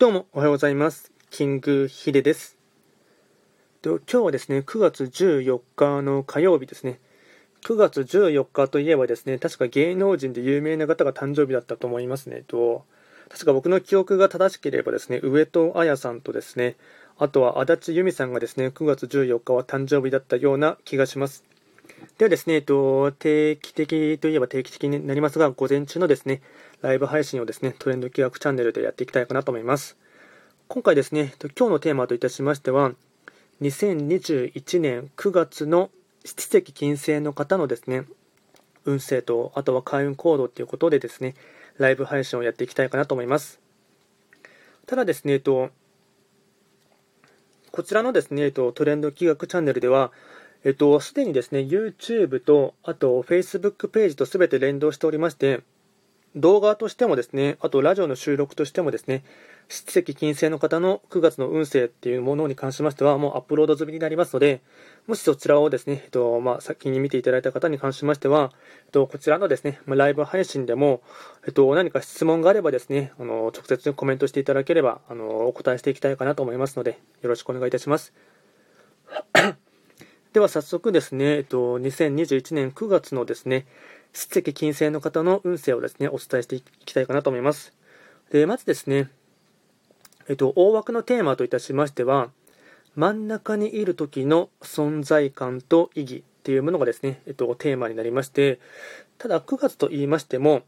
どうもおはようございます。キングヒデです。今日はですね、9月14日の火曜日ですね。9月14日といえばですね、確か芸能人で有名な方が誕生日だったと思いますね。と確か僕の記憶が正しければですね、上戸彩さんとですね、あとは足立由美さんがですね、9月14日は誕生日だったような気がします。ではですね、えっと、定期的といえば定期的になりますが、午前中のですね、ライブ配信をですね、トレンド企画チャンネルでやっていきたいかなと思います。今回ですね、今日のテーマといたしましては、2021年9月の七石金星の方のですね、運勢と、あとは開運行動ということでですね、ライブ配信をやっていきたいかなと思います。ただですね、えっと、こちらのですね、えっと、トレンド企画チャンネルでは、えっと、すでにですね、YouTube と、あと Facebook ページとすべて連動しておりまして、動画としてもですね、あとラジオの収録としてもですね、七石金星の方の9月の運勢っていうものに関しましては、もうアップロード済みになりますので、もしそちらをですね、えっと、まあ、先に見ていただいた方に関しましては、えっと、こちらのですね、ライブ配信でも、えっと、何か質問があればですね、あの、直接コメントしていただければ、あの、お答えしていきたいかなと思いますので、よろしくお願いいたします。では早速ですね、えっと、2021年9月のですね、七石金星の方の運勢をですね、お伝えしていきたいかなと思います。で、まずですね、えっと、大枠のテーマといたしましては、真ん中にいる時の存在感と意義っていうものがですね、えっと、テーマになりまして、ただ9月と言いましても、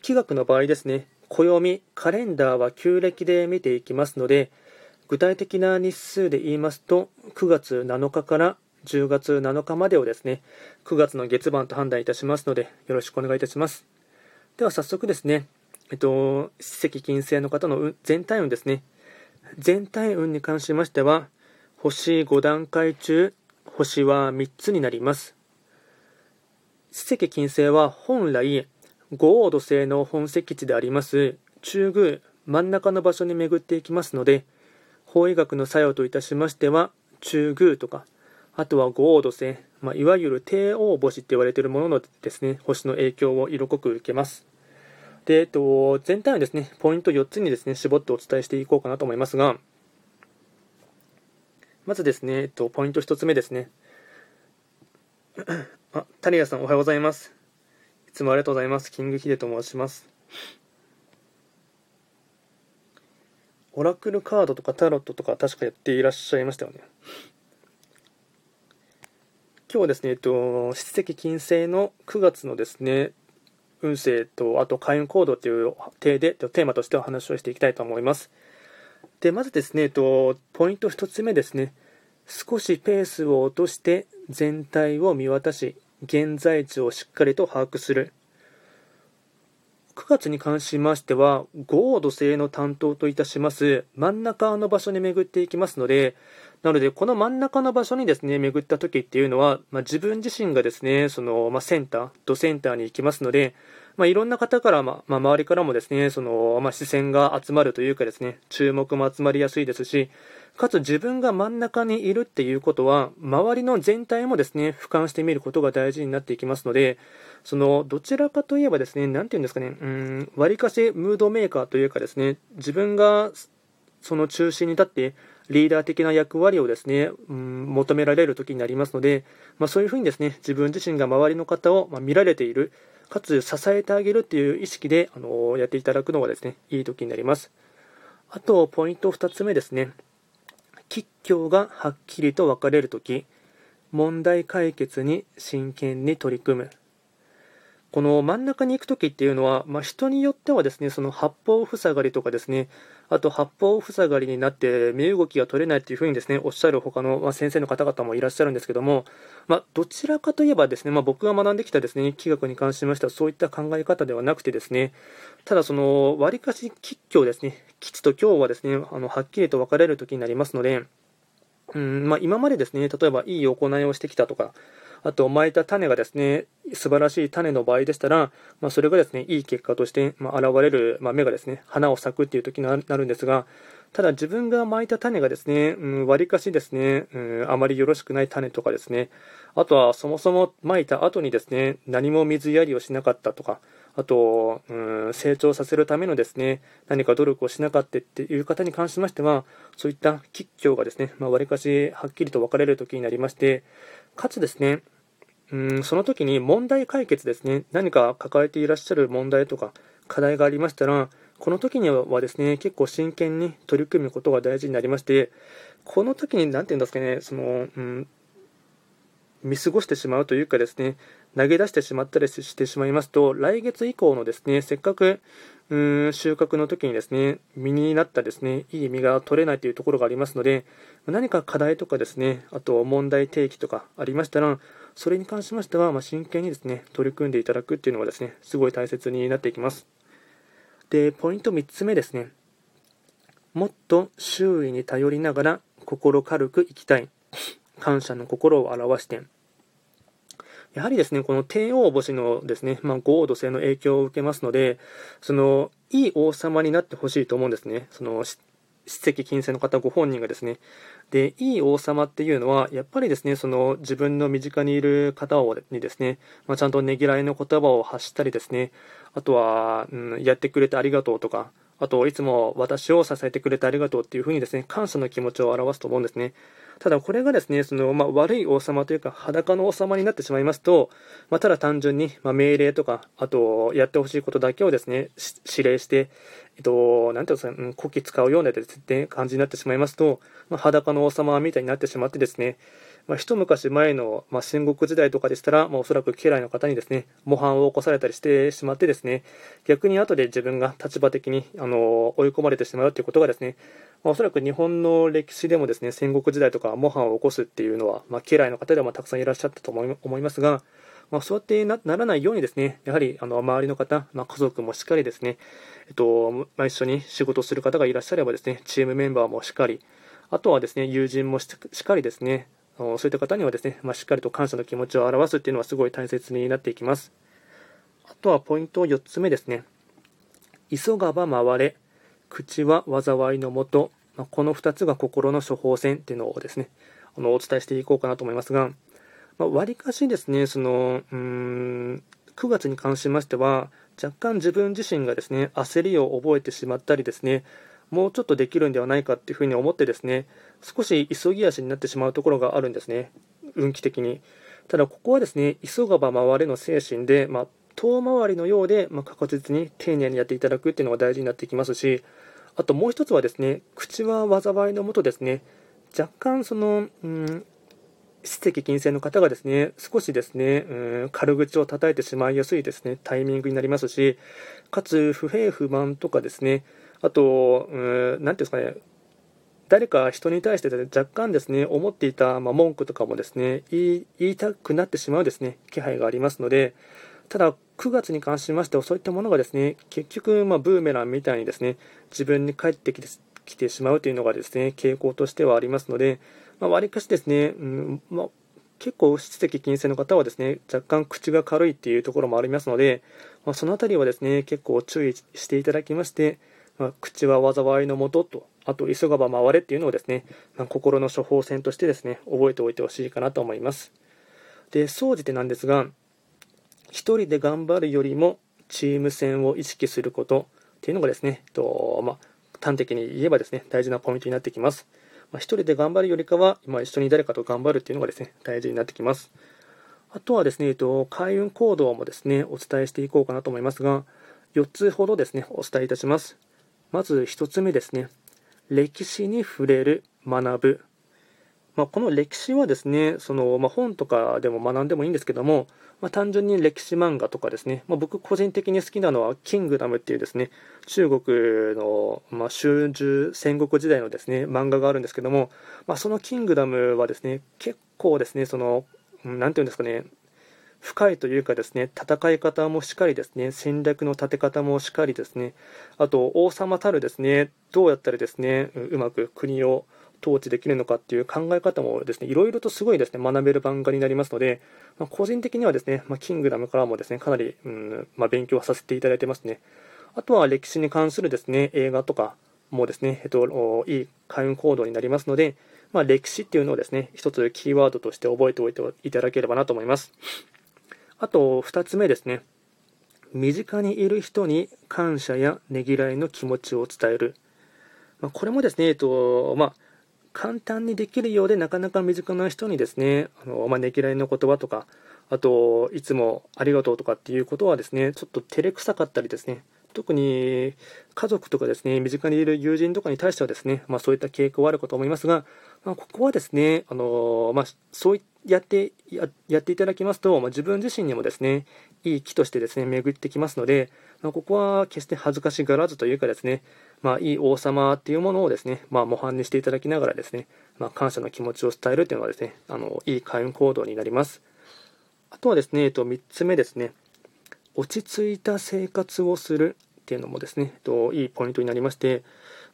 気学の場合ですね、暦、カレンダーは旧暦で見ていきますので、具体的な日数で言いますと、9月7日から10月7日までをですね、9月の月番と判断いたしますので、よろしくお願いいたします。では早速ですね、えっと、史跡金星の方の全体運ですね。全体運に関しましては、星5段階中、星は3つになります。史跡金星は本来、五黄土星の本石地であります中宮真ん中の場所に巡っていきますので法医学の作用といたしましては中宮とかあとは五黄土星、まあ、いわゆる帝王星って言われているもののですね、星の影響を色濃く受けます。で、えっと、全体のですね、ポイント4つにですね、絞ってお伝えしていこうかなと思いますが、まずですね、えっと、ポイント1つ目ですね。あ、タリアさんおはようございます。いつもありがとうございます。キングヒデと申します。オラクルカードとかタロットとか確かやっていらっしゃいましたよね。今日はですね、えっと、七石金星の9月のですね、運勢と、あと開運行動という体で、テーマとしてお話をしていきたいと思います。で、まずですね、えっと、ポイント1つ目ですね、少しペースを落として全体を見渡し、現在地をしっかりと把握する。9月に関しましては、豪土星の担当といたします真ん中の場所に巡っていきますので、なので、この真ん中の場所にですね、巡った時っていうのは、まあ、自分自身がですね、その、まあ、センター、ドセンターに行きますので、まあ、いろんな方から、まあ、周りからもですね、その、まあ、視線が集まるというかですね、注目も集まりやすいですし、かつ自分が真ん中にいるっていうことは、周りの全体もですね、俯瞰してみることが大事になっていきますので、その、どちらかといえばですね、なんていうんですかね、うん、割かしムードメーカーというかですね、自分がその中心に立って、リーダー的な役割をですね、うん、求められる時になりますので、まあ、そういうふうにですね、自分自身が周りの方を、ま見られている、かつ支えてあげるっていう意識で、あのやっていただくのがですね、いい時になります。あと、ポイント2つ目ですね。吉凶がはっきりと分かれるとき、問題解決に真剣に取り組む。この真ん中に行くときっていうのは、まあ、人によってはですね、その八方塞がりとかですね、あと八方塞がりになって身動きが取れないっていうふうにですね、おっしゃる他の、ま先生の方々もいらっしゃるんですけども、まあ、どちらかといえばですね、まあ、僕が学んできたですね、気学に関しましてはそういった考え方ではなくてですね、ただその、割かし吉凶ですね、吉と凶はですね、あの、はっきりと分かれる時になりますので、うんまあ、今までですね、例えばいい行いをしてきたとか、あと、巻いた種がですね、素晴らしい種の場合でしたら、まあ、それがですね、いい結果として、まあ、現れる、まあ、芽がですね、花を咲くっていう時になるんですが、ただ自分が巻いた種がですね、うん、割かしですね、うん、あまりよろしくない種とかですね、あとはそもそも巻いた後にですね、何も水やりをしなかったとか、あと、うん、成長させるためのですね、何か努力をしなかったっていう方に関しましては、そういった吉凶がですね、まあ、割かしはっきりと分かれる時になりまして、かつですね、うん、その時に問題解決ですね、何か抱えていらっしゃる問題とか課題がありましたら、この時にはですね、結構真剣に取り組むことが大事になりまして、この時に、なんていうんですかね、その、うん、見過ごしてしまうというかですね、投げ出してしまったりしてしまいますと、来月以降のですね、せっかく、うん、収穫の時にですね、実になったですね、いい実が取れないというところがありますので、何か課題とかですね、あと問題提起とかありましたら、それに関しましては、まあ、真剣にですね、取り組んでいただくっていうのがですね、すごい大切になっていきます。で、ポイント3つ目ですね。もっと周囲に頼りながら心軽く生きたい。感謝の心を表して。やはりですね、この帝王星のですね、まあ、豪土星の影響を受けますので、その、いい王様になってほしいと思うんですね。その、史跡金星の方ご本人がですね。で、いい王様っていうのは、やっぱりですね、その自分の身近にいる方をにですね、まあ、ちゃんとねぎらいの言葉を発したりですね、あとは、うん、やってくれてありがとうとか、あと、いつも私を支えてくれてありがとうっていうふうにですね、感謝の気持ちを表すと思うんですね。ただこれがですね、その、まあ、悪い王様というか裸の王様になってしまいますと、まあ、ただ単純に、まあ命令とか、あと、やってほしいことだけをですね、指令して、えっと、なんていうんですか、うん、こき使うようなですね、感じになってしまいますと、まあ、裸の王様みたいになってしまってですね、まあ、一昔前の、まあ、戦国時代とかでしたら、まあ、おそらく家来の方にですね、模範を起こされたりしてしまってですね、逆に後で自分が立場的に、あの追い込まれてしまうということがですね、まあ、おそらく日本の歴史でもですね、戦国時代とか模範を起こすっていうのは、まあ、家来の方でもたくさんいらっしゃったと思いますが、まあ、そうやってならないようにですね、やはりあの周りの方、まあ、家族もしっかりですね、えっとまあ、一緒に仕事する方がいらっしゃればですね、チームメンバーもしっかり、あとはですね、友人もしっかりですね、そういった方にはですね、まあ、しっかりと感謝の気持ちを表すっていうのはすごい大切になっていきます。あとはポイント4つ目ですね。急がば回れ、口は災いのもと、まあ、この2つが心の処方箋っていうのをですね、あのお伝えしていこうかなと思いますが、まあ、割かしですね、その、うーん、9月に関しましては、若干自分自身がですね、焦りを覚えてしまったりですね、もうちょっとできるんではないかっていうふうに思ってですね、少し急ぎ足になってしまうところがあるんですね、運気的に。ただ、ここはですね、急がば回れの精神で、まあ、遠回りのようで、まあ、確実に丁寧にやっていただくっていうのが大事になってきますし、あともう一つはですね、口は災いのもとですね、若干その、うん、史跡金星の方がですね、少しですね、うん、軽口を叩いてしまいやすいですね、タイミングになりますし、かつ不平不満とかですね、あと、うん、なんていうんですかね、誰か人に対して、ね、若干ですね、思っていた、ま、文句とかもですね言いたくなってしまうですね、気配がありますので、ただ、9月に関しましては、そういったものがですね、結局、ま、ブーメランみたいにですね、自分に返ってきてきてしまうというのがですね、傾向としてはありますので、まあ、割かしですね、うんまあ、結構、質的金星の方はですね、若干口が軽いっていうところもありますので、まあ、そのあたりはですね、結構注意していただきまして、ま、口は災いのもとと、あと、急がば回れっていうのをですね、まあ、心の処方箋としてですね、覚えておいてほしいかなと思います。で、総じてなんですが、一人で頑張るよりも、チーム戦を意識することっていうのがですね、とまあ、端的に言えばですね、大事なポイントになってきます。まあ、一人で頑張るよりかは、今一緒に誰かと頑張るっていうのがですね、大事になってきます。あとはですね、えっと、開運行動もですね、お伝えしていこうかなと思いますが、4つほどですね、お伝えいたします。まず1つ目ですね。歴史に触れる、学ぶ。まあ、この歴史はですね、そのまあ、本とかでも学んでもいいんですけども、まあ、単純に歴史漫画とかですね、ま僕個人的に好きなのは、キングダムっていうですね、中国の、ま春秋戦国時代のですね、漫画があるんですけども、まそのキングダムはですね、結構ですね、その、なんていうんですかね、深いというかですね、戦い方もしっかりですね、戦略の立て方もしっかりですね、あと王様たるですね、どうやったらですね、うまく国を統治できるのかっていう考え方もですね、いろいろとすごいですね、学べる漫画になりますので、まあ、個人的にはですね、まあ、キングダムからもですね、かなり、うんまあ、勉強させていただいてますね。あとは歴史に関するですね、映画とかもですね、えっと、いい開運行動になりますので、まあ、歴史っていうのをですね、一つキーワードとして覚えておいていただければなと思います。あと、2つ目ですね。身近にいる人に感謝やねぎらいの気持ちを伝える。まあ、これもですね、えっと、まあ、簡単にできるようでなかなか身近な人にですね、あの、まあ、ねぎらいの言葉とか、あと、いつもありがとうとかっていうことはですね、ちょっと照れくさかったりですね、特に家族とかですね、身近にいる友人とかに対してはですね、まあ、そういった傾向はあるかと思いますが、まあ、ここはですね、あのまあ、そうやってやっていただきますと、ま、自分自身にもですね、いい木としてですね、巡ってきますので、ま、ここは決して恥ずかしがらずというかですね、まあ、いい王様っていうものをですね、まあ、模範にしていただきながらですね、まあ、感謝の気持ちを伝えるというのはですね、あのいい開運行動になります。あとはですね、えっと、3つ目ですね、落ち着いた生活をするっていうのもですね、えっと、いいポイントになりまして、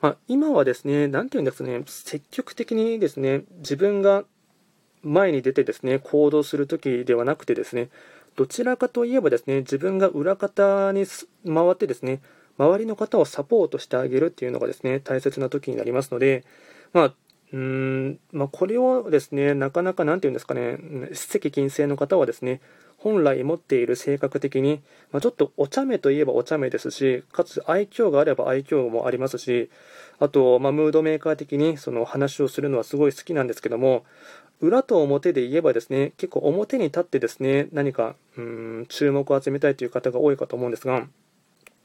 まあ、今はですね、なんていうんですかね、積極的にですね、自分が前に出てですね、行動するときではなくてですね、どちらかといえばですね、自分が裏方に回ってですね、周りの方をサポートしてあげるっていうのがですね、大切な時になりますので、まあ、うーんまあ、これをですね、なかなか、なんていうんですかね、史跡金星の方はですね、本来持っている性格的に、まあ、ちょっとお茶目といえばお茶目ですし、かつ愛嬌があれば愛嬌もありますし、あと、まあ、ムードメーカー的にその話をするのはすごい好きなんですけども、裏と表で言えばですね、結構表に立ってですね、何かうん注目を集めたいという方が多いかと思うんですが、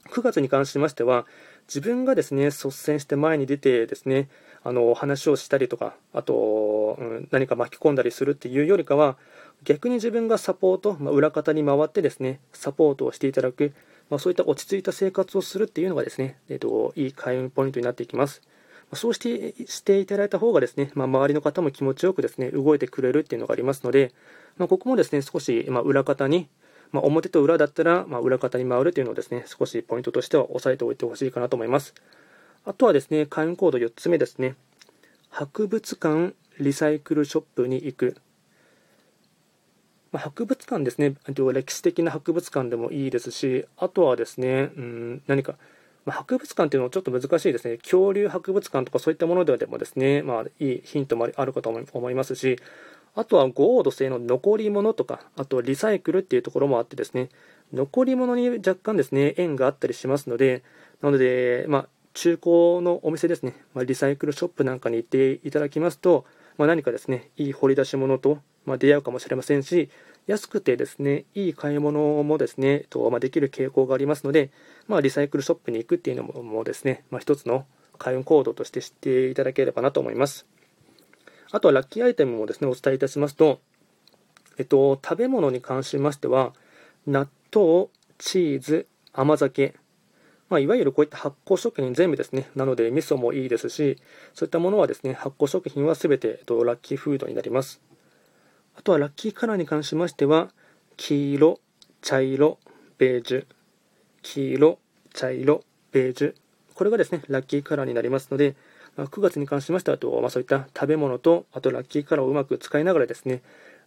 9月に関しましては、自分がですね、率先して前に出てですね、あの話をしたりとか、あと、うん、何か巻き込んだりするっていうよりかは、逆に自分がサポート、まあ、裏方に回ってですね、サポートをしていただく、まあ、そういった落ち着いた生活をするっていうのがですね、えーと、いい開運ポイントになっていきます。そうしてしていただいた方がですね、まあ、周りの方も気持ちよくですね、動いてくれるっていうのがありますので、まあ、ここもですね、少し、ま裏方に、まあ、表と裏だったら、ま裏方に回るというのをですね、少しポイントとしては押さえておいてほしいかなと思います。あとはですね、開運コード4つ目ですね。博物館、リサイクルショップに行く。ま、博物館ですね、歴史的な博物館でもいいですし、あとはですね、うん、何か、まあ、博物館っていうのはちょっと難しいですね、恐竜博物館とかそういったものでもですね、まあ、いいヒントもあるかと思いますし、あとはゴード製の残り物とか、あとリサイクルっていうところもあってですね、残り物に若干ですね、縁があったりしますので、なので、まあ、中古のお店ですね、まあ、リサイクルショップなんかに行っていただきますと、まあ、何かですね、いい掘り出し物と、ま、出会うかもしれませんし、安くてですね、いい買い物もですね、とま、できる傾向がありますので、まあ、リサイクルショップに行くっていうのもですね、まあ、一つの開運行動として知っていただければなと思います。あとはラッキーアイテムもですね、お伝えいたしますと、えっと、食べ物に関しましては、納豆、チーズ、甘酒、まあ、いわゆるこういった発酵食品全部ですね、なので味噌もいいですし、そういったものはですね、発酵食品はすべて、えっと、ラッキーフードになります。あとはラッキーカラーに関しましては、黄色、茶色、ベージュ、黄色、茶色、ベージュ、これがですね、ラッキーカラーになりますので、9月に関しましては、とまあ、そういった食べ物と、あとラッキーカラーをうまく使いながらですね、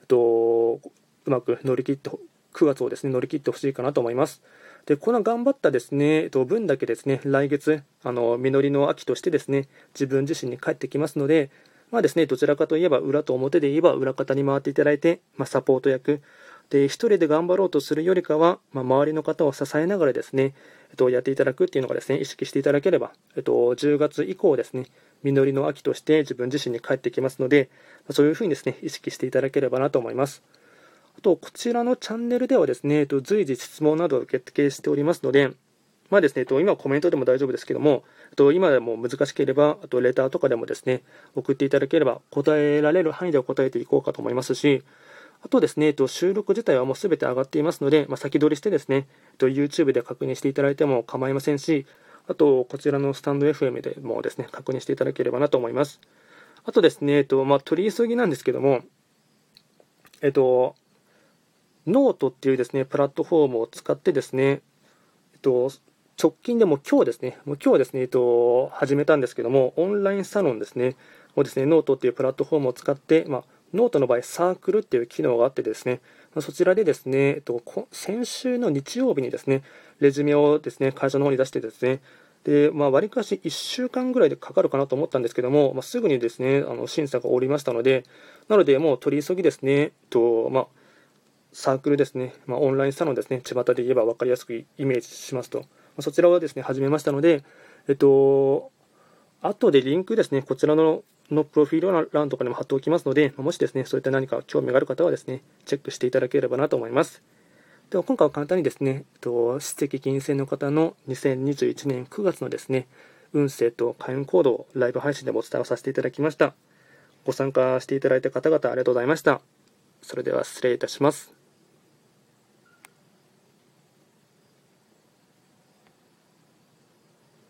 とうまく乗り切って、9月をですね、乗り切ってほしいかなと思います。で、この頑張ったですね、えっと、分だけですね、来月、あの、実りの秋としてですね、自分自身に帰ってきますので、まあですね、どちらかといえば裏と表で言えば裏方に回っていただいて、まあ、サポート役、で、一人で頑張ろうとするよりかは、まあ、周りの方を支えながらですね、えっと、やっていただくっていうのがですね、意識していただければ、えっと、10月以降ですね、実りの秋として自分自身に帰ってきますので、そういうふうにですね、意識していただければなと思います。あと、こちらのチャンネルではですね、えっと随時質問などを受付しておりますので、まあですね、と今コメントでも大丈夫ですけども、えっと今でも難しければ、あとレターとかでもですね、送っていただければ答えられる範囲で答えていこうかと思いますし、あとですね、えっと収録自体はもうすべて上がっていますので、まあ、先取りしてですね、と YouTube で確認していただいても構いませんし、あと、こちらのスタンド FM でもですね、確認していただければなと思います。あとですね、えっと、まあ、取り急ぎなんですけども、えっと、ノートっていうですね、プラットフォームを使ってですね、えっと、直近でも今日ですね、もう今日ですね、えっと、始めたんですけども、オンラインサロンですね、をですね、ノートっていうプラットフォームを使って、まあ、ノートの場合、サークルっていう機能があってですね、そちらでですね、えっと、先週の日曜日にですね、レジュメをですね、会社の方に出してですね、で、まあ、割かし1週間ぐらいでかかるかなと思ったんですけども、まあ、すぐにですね、あの審査がおりましたので、なので、もう取り急ぎですね、とまあ、サークルですね、まあ、オンラインサロンですね、巷で言えば分かりやすくイメージしますと、まあ、そちらをですね、始めましたので、えっと、後でリンクですね、こちらののプロフィール欄とかにも貼っておきますので、もしですね、そういった何か興味がある方はですね、チェックしていただければなと思います。では今回は簡単にですね、えっと、史跡金星の方の2021年9月のですね、運勢と開運行動をライブ配信でもお伝えをさせていただきました。ご参加していただいた方々ありがとうございました。それでは失礼いたします。